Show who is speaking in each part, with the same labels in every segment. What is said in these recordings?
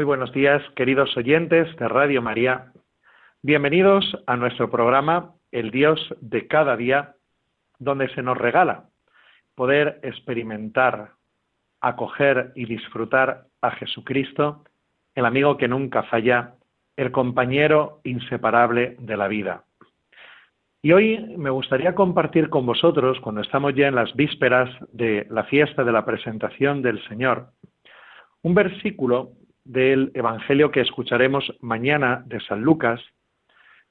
Speaker 1: Muy buenos días, queridos oyentes de Radio María. Bienvenidos a nuestro programa El Dios de cada día, donde se nos regala poder experimentar, acoger y disfrutar a Jesucristo, el amigo que nunca falla, el compañero inseparable de la vida. Y hoy me gustaría compartir con vosotros, cuando estamos ya en las vísperas de la fiesta de la presentación del Señor, un versículo del Evangelio que escucharemos mañana de San Lucas,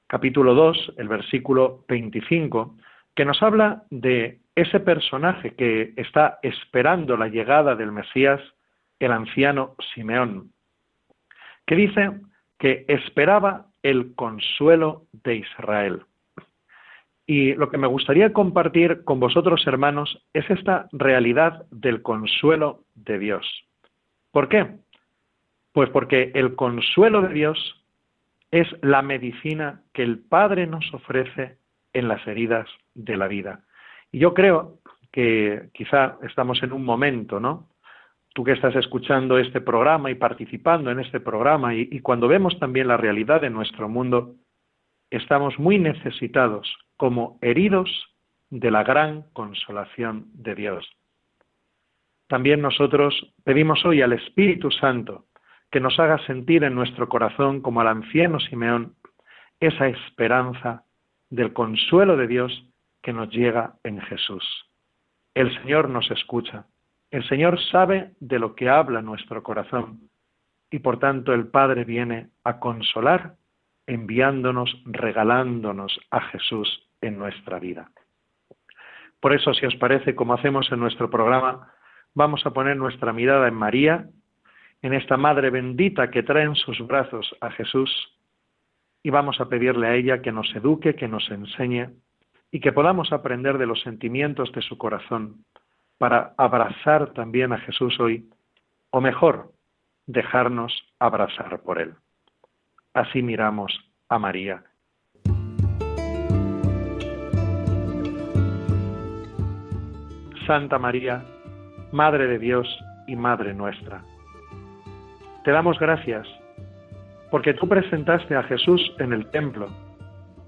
Speaker 1: capítulo 2, el versículo 25, que nos habla de ese personaje que está esperando la llegada del Mesías, el anciano Simeón, que dice que esperaba el consuelo de Israel. Y lo que me gustaría compartir con vosotros, hermanos, es esta realidad del consuelo de Dios. ¿Por qué? Pues porque el consuelo de Dios es la medicina que el Padre nos ofrece en las heridas de la vida. Y yo creo que quizá estamos en un momento, ¿no? Tú que estás escuchando este programa y participando en este programa y, cuando vemos también la realidad de nuestro mundo, estamos muy necesitados como heridos de la gran consolación de Dios. También nosotros pedimos hoy al Espíritu Santo que nos haga sentir en nuestro corazón, como al anciano Simeón, esa esperanza del consuelo de Dios que nos llega en Jesús. El Señor nos escucha, el Señor sabe de lo que habla nuestro corazón y por tanto el Padre viene a consolar enviándonos, regalándonos a Jesús en nuestra vida. Por eso, si os parece, como hacemos en nuestro programa, vamos a poner nuestra mirada en María, en esta Madre bendita que trae en sus brazos a Jesús y vamos a pedirle a ella que nos eduque, que nos enseñe y que podamos aprender de los sentimientos de su corazón para abrazar también a Jesús hoy, o mejor, dejarnos abrazar por Él. Así miramos a María. Santa María, Madre de Dios y Madre nuestra te damos gracias porque tú presentaste a Jesús en el templo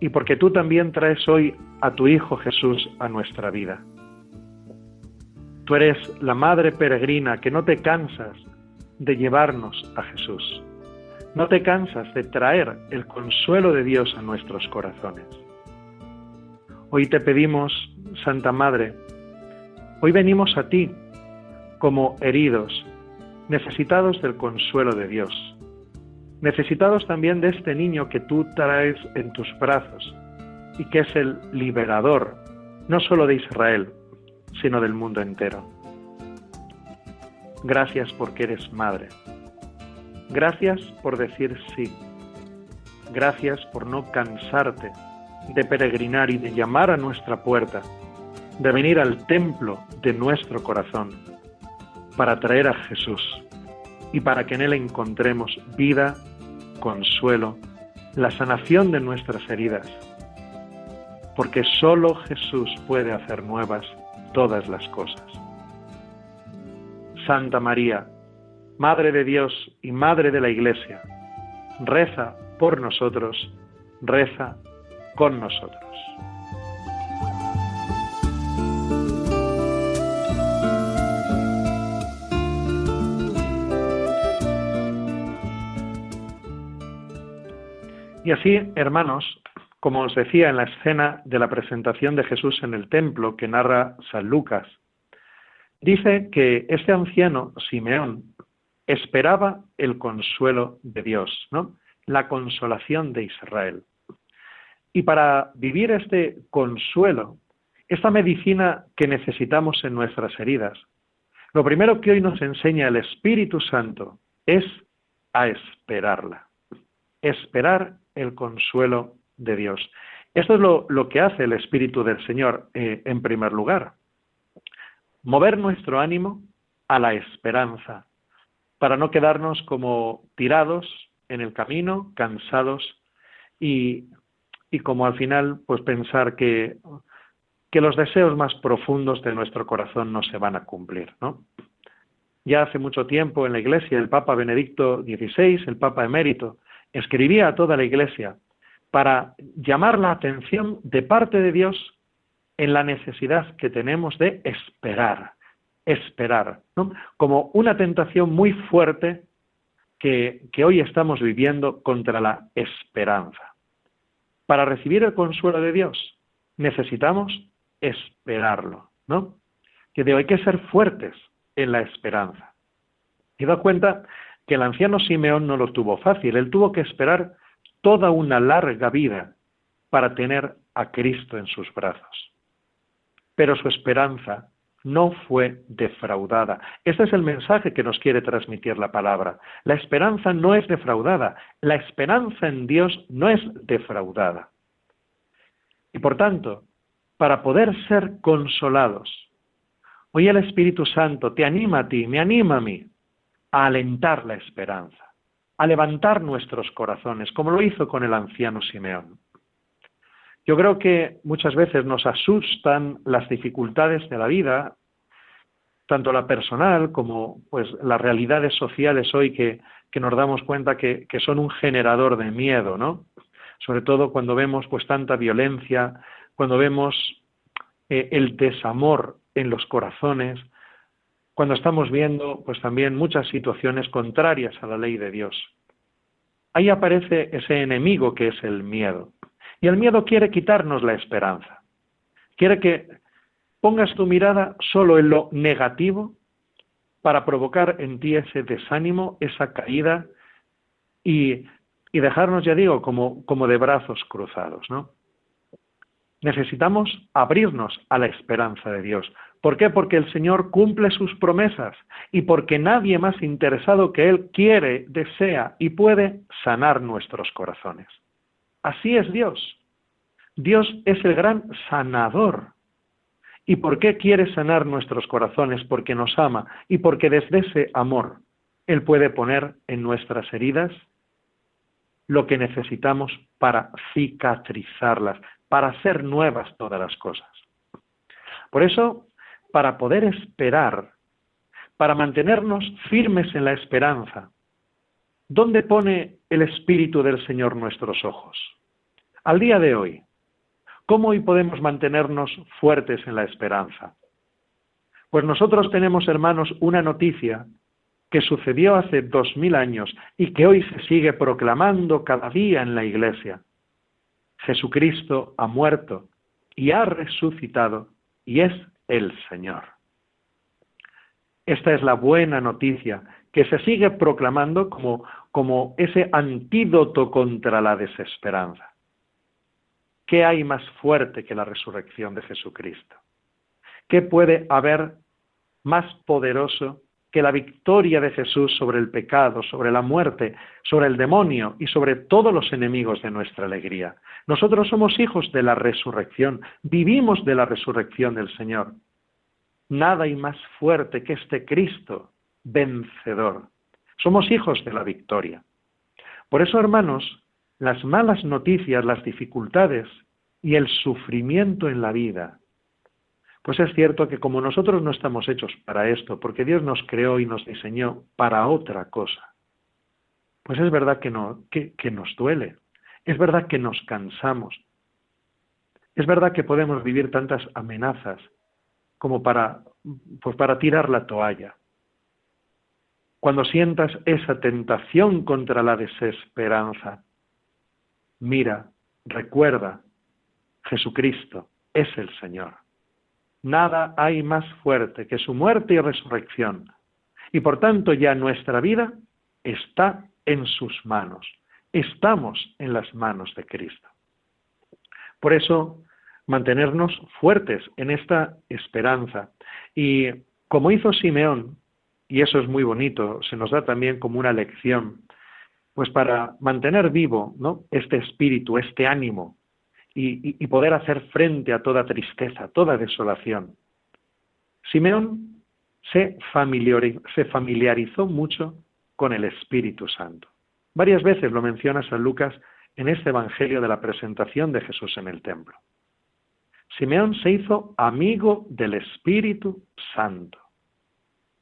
Speaker 1: y porque tú también traes hoy a tu Hijo Jesús a nuestra vida. Tú eres la Madre peregrina que no te cansas de llevarnos a Jesús. No te cansas de traer el consuelo de Dios a nuestros corazones. Hoy te pedimos, Santa Madre, hoy venimos a ti como heridos, necesitados del consuelo de Dios, necesitados también de este niño que tú traes en tus brazos y que es el liberador, no solo de Israel, sino del mundo entero. Gracias porque eres madre. Gracias por decir sí. Gracias por no cansarte de peregrinar y de llamar a nuestra puerta, de venir al templo de nuestro corazón para traer a Jesús y para que en Él encontremos vida, consuelo, la sanación de nuestras heridas, porque solo Jesús puede hacer nuevas todas las cosas. Santa María, Madre de Dios y Madre de la Iglesia, reza por nosotros reza con nosotros. Y así, hermanos, como os decía en la escena de la presentación de Jesús en el templo que narra San Lucas, dice que este anciano, Simeón, esperaba el consuelo de Dios, ¿no? la consolación de Israel. Y para vivir este consuelo, esta medicina que necesitamos en nuestras heridas, lo primero que hoy nos enseña el Espíritu Santo es a esperarla. Esperar el consuelo de Dios. Esto es lo, que hace el Espíritu del Señor eh, en primer lugar. Mover nuestro ánimo a la esperanza, para no quedarnos como tirados en el camino, cansados y, y como al final pues pensar que, que los deseos más profundos de nuestro corazón no se van a cumplir, ¿no? Ya hace mucho tiempo en la Iglesia el Papa Benedicto XVI, el Papa emérito, escribía a toda la Iglesia para llamar la atención de parte de Dios en la necesidad que tenemos de esperar, esperar, ¿no? como una tentación muy fuerte que, que hoy estamos viviendo contra la esperanza. Para recibir el consuelo de Dios necesitamos esperarlo, ¿no? Que de hay que ser fuertes en la esperanza. Y da cuenta que el anciano Simeón no lo tuvo fácil, él tuvo que esperar toda una larga vida para tener a Cristo en sus brazos. Pero su esperanza no fue defraudada. Este es el mensaje que nos quiere transmitir la palabra. La esperanza no es defraudada, la esperanza en Dios no es defraudada. Y por tanto, para poder ser consolados, hoy el Espíritu Santo te anima a ti, me anima a mí, a alentar la esperanza, a levantar nuestros corazones, como lo hizo con el anciano Simeón. Yo creo que muchas veces nos asustan las dificultades de la vida, tanto la personal como pues las realidades sociales hoy que, nos damos cuenta que, son un generador de miedo, ¿no? Sobre todo cuando vemos pues tanta violencia, cuando vemos eh, el desamor en los corazones, cuando estamos viendo pues también muchas situaciones contrarias a la ley de Dios. Ahí aparece ese enemigo que es el miedo. Y el miedo quiere quitarnos la esperanza. Quiere que pongas tu mirada solo en lo negativo para provocar en ti ese desánimo, esa caída y, dejarnos, ya digo, como, como de brazos cruzados, ¿no? Necesitamos abrirnos a la esperanza de Dios. ¿Por qué? Porque el Señor cumple sus promesas y porque nadie más interesado que Él quiere, desea y puede sanar nuestros corazones. Así es Dios. Dios es el gran sanador. ¿Y por qué quiere sanar nuestros corazones? Porque nos ama y porque desde ese amor Él puede poner en nuestras heridas lo que necesitamos para cicatrizarlas, para hacer nuevas todas las cosas. Por eso, para poder esperar, para mantenernos firmes en la esperanza, ¿dónde pone el Espíritu del Señor nuestros ojos? Al día de hoy, ¿cómo hoy podemos mantenernos fuertes en la esperanza? Pues nosotros tenemos, hermanos, una noticia que sucedió hace dos mil años y que hoy se sigue proclamando cada día en la Iglesia. Jesucristo ha muerto y ha resucitado y es el Señor. Esta es la buena noticia que se sigue proclamando como, como ese antídoto contra la desesperanza. ¿Qué hay más fuerte que la resurrección de Jesucristo? ¿Qué puede haber más poderoso que la victoria de Jesús sobre el pecado, sobre la muerte, sobre el demonio y sobre todos los enemigos de nuestra alegría. Nosotros somos hijos de la resurrección, vivimos de la resurrección del Señor. Nada hay más fuerte que este Cristo vencedor. Somos hijos de la victoria. Por eso, hermanos, las malas noticias, las dificultades y el sufrimiento en la vida pues es cierto que como nosotros no estamos hechos para esto, porque Dios nos creó y nos diseñó para otra cosa, pues es verdad que, no, que, nos duele. Es verdad que nos cansamos. Es verdad que podemos vivir tantas amenazas como para, pues para tirar la toalla. Cuando sientas esa tentación contra la desesperanza, mira, recuerda, Jesucristo es el Señor. Nada hay más fuerte que su muerte y resurrección. Y por tanto ya nuestra vida está en sus manos. Estamos en las manos de Cristo. Por eso, mantenernos fuertes en esta esperanza. Y como hizo Simeón, y eso es muy bonito, se nos da también como una lección, pues para mantener vivo ¿no? este espíritu, este ánimo, y, poder hacer frente a toda tristeza, toda desolación. Simeón se familiarizó mucho con el Espíritu Santo. Varias veces lo menciona San Lucas en este Evangelio de la presentación de Jesús en el templo. Simeón se hizo amigo del Espíritu Santo.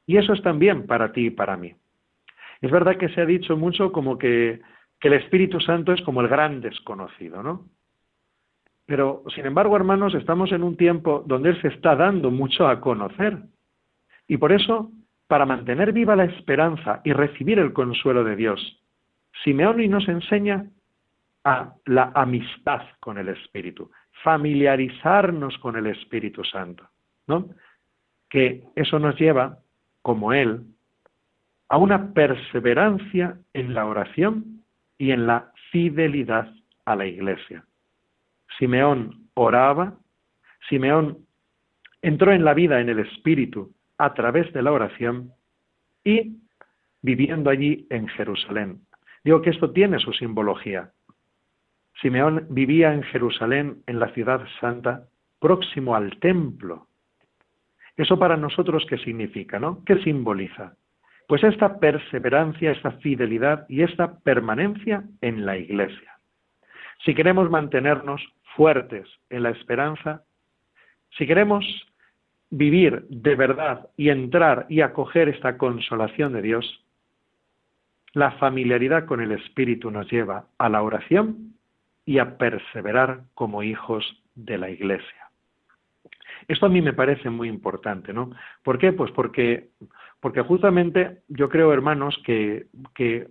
Speaker 1: Y eso es también para ti y para mí. Es verdad que se ha dicho mucho como que, el Espíritu Santo es como el gran desconocido, ¿no? Pero, sin embargo, hermanos, estamos en un tiempo donde Él se está dando mucho a conocer. Y por eso, para mantener viva la esperanza y recibir el consuelo de Dios, Simeón nos enseña a la amistad con el Espíritu, familiarizarnos con el Espíritu Santo, ¿no? Que eso nos lleva, como Él, a una perseverancia en la oración y en la fidelidad a la Iglesia. Simeón oraba, Simeón entró en la vida en el Espíritu a través de la oración y viviendo allí en Jerusalén. Digo que esto tiene su simbología. Simeón vivía en Jerusalén, en la ciudad santa, próximo al templo. ¿Eso para nosotros qué significa, no? ¿Qué simboliza? Pues esta perseverancia, esta fidelidad y esta permanencia en la iglesia. Si queremos mantenernos fuertes en la esperanza, si queremos vivir de verdad y entrar y acoger esta consolación de Dios, la familiaridad con el Espíritu nos lleva a la oración y a perseverar como hijos de la Iglesia. Esto a mí me parece muy importante, ¿no? ¿Por qué? Pues porque, porque justamente yo creo, hermanos, que, que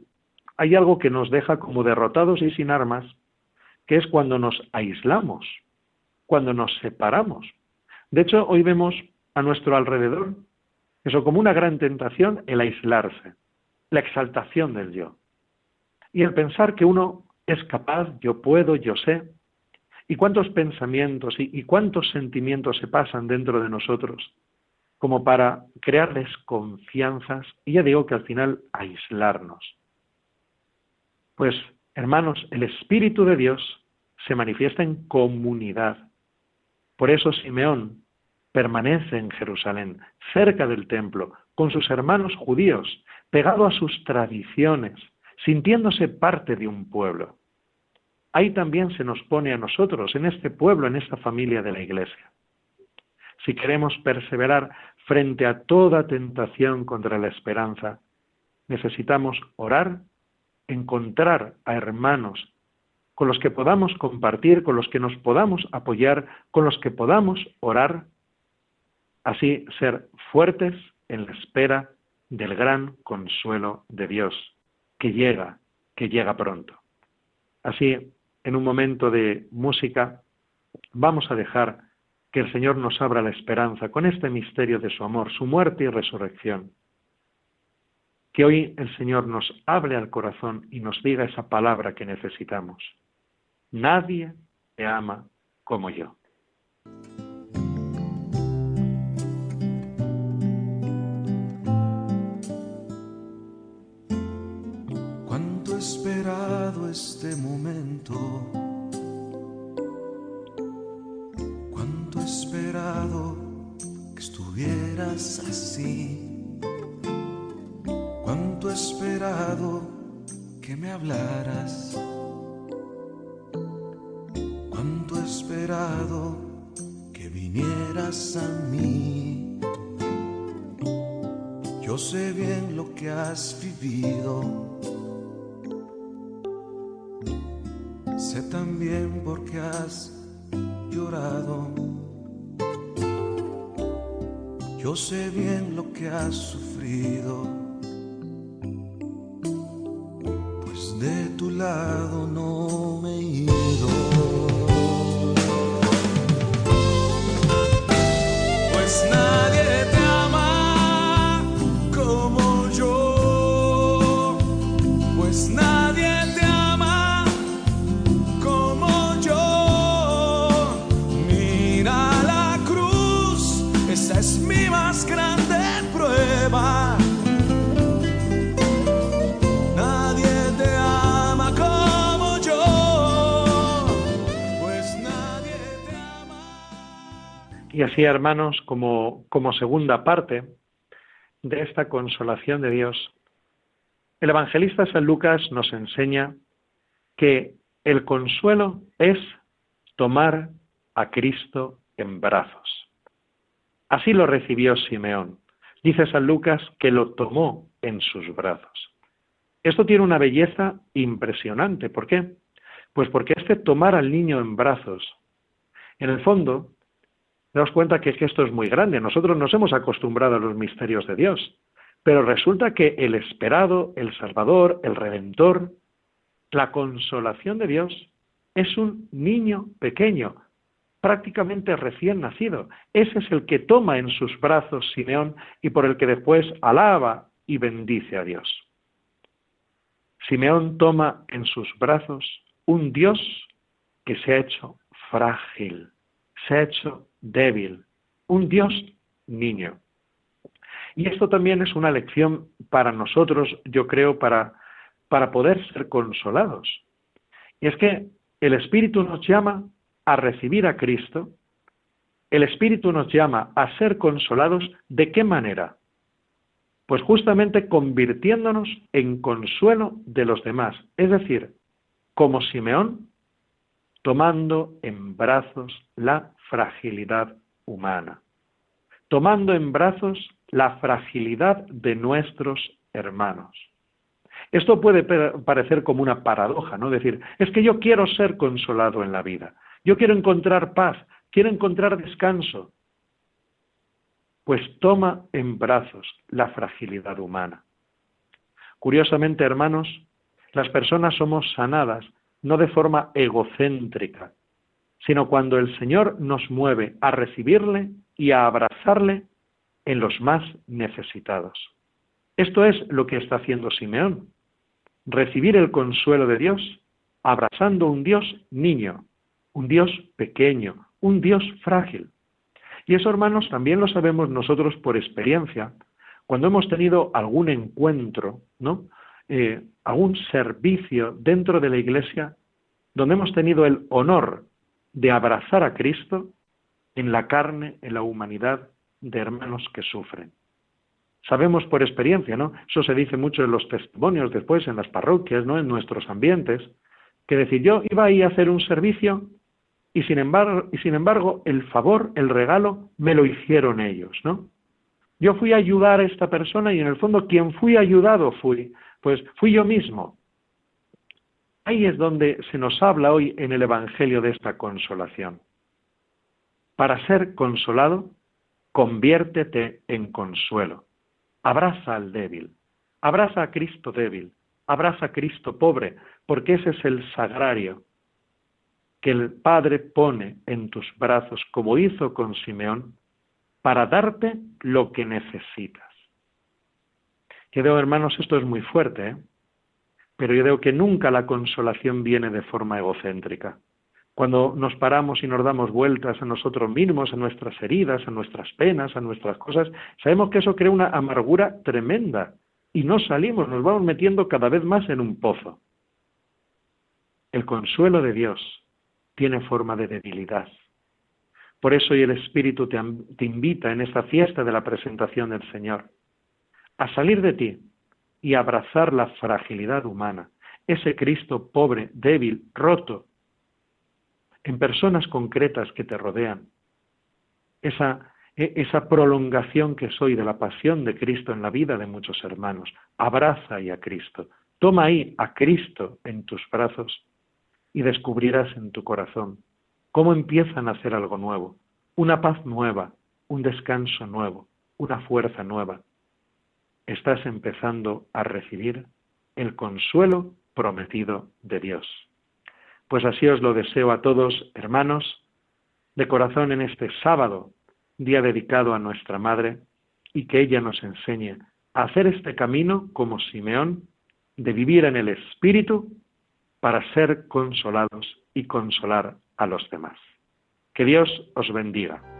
Speaker 1: hay algo que nos deja como derrotados y sin armas, que es cuando nos aislamos, cuando nos separamos. De hecho, hoy vemos a nuestro alrededor eso como una gran tentación, el aislarse, la exaltación del yo. Y el pensar que uno es capaz, yo puedo, yo sé. Y cuántos pensamientos y, cuántos sentimientos se pasan dentro de nosotros como para crearles confianzas y ya digo que al final aislarnos. Pues, hermanos, el Espíritu de Dios se manifiesta en comunidad. Por eso Simeón permanece en Jerusalén, cerca del templo, con sus hermanos judíos, pegado a sus tradiciones, sintiéndose parte de un pueblo. Ahí también se nos pone a nosotros, en este pueblo, en esta familia de la Iglesia. Si queremos perseverar frente a toda tentación contra la esperanza, necesitamos orar, encontrar a hermanos con los que podamos compartir, con los que nos podamos apoyar, con los que podamos orar, así ser fuertes en la espera del gran consuelo de Dios, que llega, que llega pronto. Así, en un momento de música, vamos a dejar que el Señor nos abra la esperanza con este misterio de su amor, su muerte y resurrección. Que hoy el Señor nos hable al corazón y nos diga esa palabra que necesitamos. Nadie te ama como yo.
Speaker 2: Cuánto he esperado este momento. Cuánto he esperado que estuvieras así. Cuánto he esperado que me hablaras esperado que vinieras a mí. Yo sé bien lo que has vivido. Sé también porque has llorado. Yo sé bien lo que has sufrido.
Speaker 1: Y así, hermanos, como, segunda parte de esta consolación de Dios, el evangelista San Lucas nos enseña que el consuelo es tomar a Cristo en brazos. Así lo recibió Simeón. Dice San Lucas que lo tomó en sus brazos. Esto tiene una belleza impresionante. ¿Por qué? Pues porque este tomar al niño en brazos, en el fondo, daos cuenta que, que esto es muy grande. Nosotros nos hemos acostumbrado a los misterios de Dios, pero resulta que el esperado, el Salvador, el Redentor, la consolación de Dios es un niño pequeño, prácticamente recién nacido. Ese es el que toma en sus brazos Simeón y por el que después alaba y bendice a Dios. Simeón toma en sus brazos un Dios que se ha hecho frágil, se ha hecho débil, un Dios niño. Y esto también es una lección para nosotros, yo creo, para, para poder ser consolados. Y es que el Espíritu nos llama a recibir a Cristo, el Espíritu nos llama a ser consolados, ¿de qué manera? Pues justamente convirtiéndonos en consuelo de los demás, es decir, como Simeón, tomando en brazos la fragilidad humana, tomando en brazos la fragilidad de nuestros hermanos. Esto puede parecer como una paradoja, ¿no? Decir, es que yo quiero ser consolado en la vida, yo quiero encontrar paz, quiero encontrar descanso. Pues toma en brazos la fragilidad humana. Curiosamente, hermanos, las personas somos sanadas no de forma egocéntrica, sino cuando el Señor nos mueve a recibirle y a abrazarle en los más necesitados. Esto es lo que está haciendo Simeón, recibir el consuelo de Dios abrazando un Dios niño, un Dios pequeño, un Dios frágil. Y eso, hermanos, también lo sabemos nosotros por experiencia, cuando hemos tenido algún encuentro, ¿no? Eh, algún servicio dentro de la Iglesia, donde hemos tenido el honor de abrazar a Cristo en la carne, en la humanidad de hermanos que sufren. Sabemos por experiencia, ¿no? Eso se dice mucho en los testimonios después, en las parroquias, ¿no? En nuestros ambientes, que decir, yo iba ahí a hacer un servicio y sin embargo, y sin embargo el favor, el regalo, me lo hicieron ellos, ¿no? Yo fui a ayudar a esta persona y en el fondo quien fui ayudado fui, pues fui yo mismo. Ahí es donde se nos habla hoy en el Evangelio de esta consolación. Para ser consolado, conviértete en consuelo. Abraza al débil, abraza a Cristo débil, abraza a Cristo pobre, porque ese es el sagrario que el Padre pone en tus brazos, como hizo con Simeón, para darte lo que necesitas. Digo, hermanos, esto es muy fuerte, ¿eh? Pero yo digo que nunca la consolación viene de forma egocéntrica. Cuando nos paramos y nos damos vueltas a nosotros mismos, a nuestras heridas, a nuestras penas, a nuestras cosas, sabemos que eso crea una amargura tremenda y no salimos, nos vamos metiendo cada vez más en un pozo. El consuelo de Dios tiene forma de debilidad. Por eso hoy el Espíritu te, te invita en esta fiesta de la presentación del Señor a salir de ti y abrazar la fragilidad humana, ese Cristo pobre, débil, roto, en personas concretas que te rodean, esa, e, esa prolongación que soy de la pasión de Cristo en la vida de muchos hermanos. Abraza ahí a Cristo, toma ahí a Cristo en tus brazos y descubrieras en tu corazón cómo empiezan a hacer algo nuevo, una paz nueva, un descanso nuevo, una fuerza nueva. Estás empezando a recibir el consuelo prometido de Dios. Pues así os lo deseo a todos, hermanos, de corazón en este sábado, día dedicado a nuestra Madre, y que ella nos enseñe a hacer este camino como Simeón, de vivir en el Espíritu para ser consolados y consolar a los demás. Que Dios os bendiga.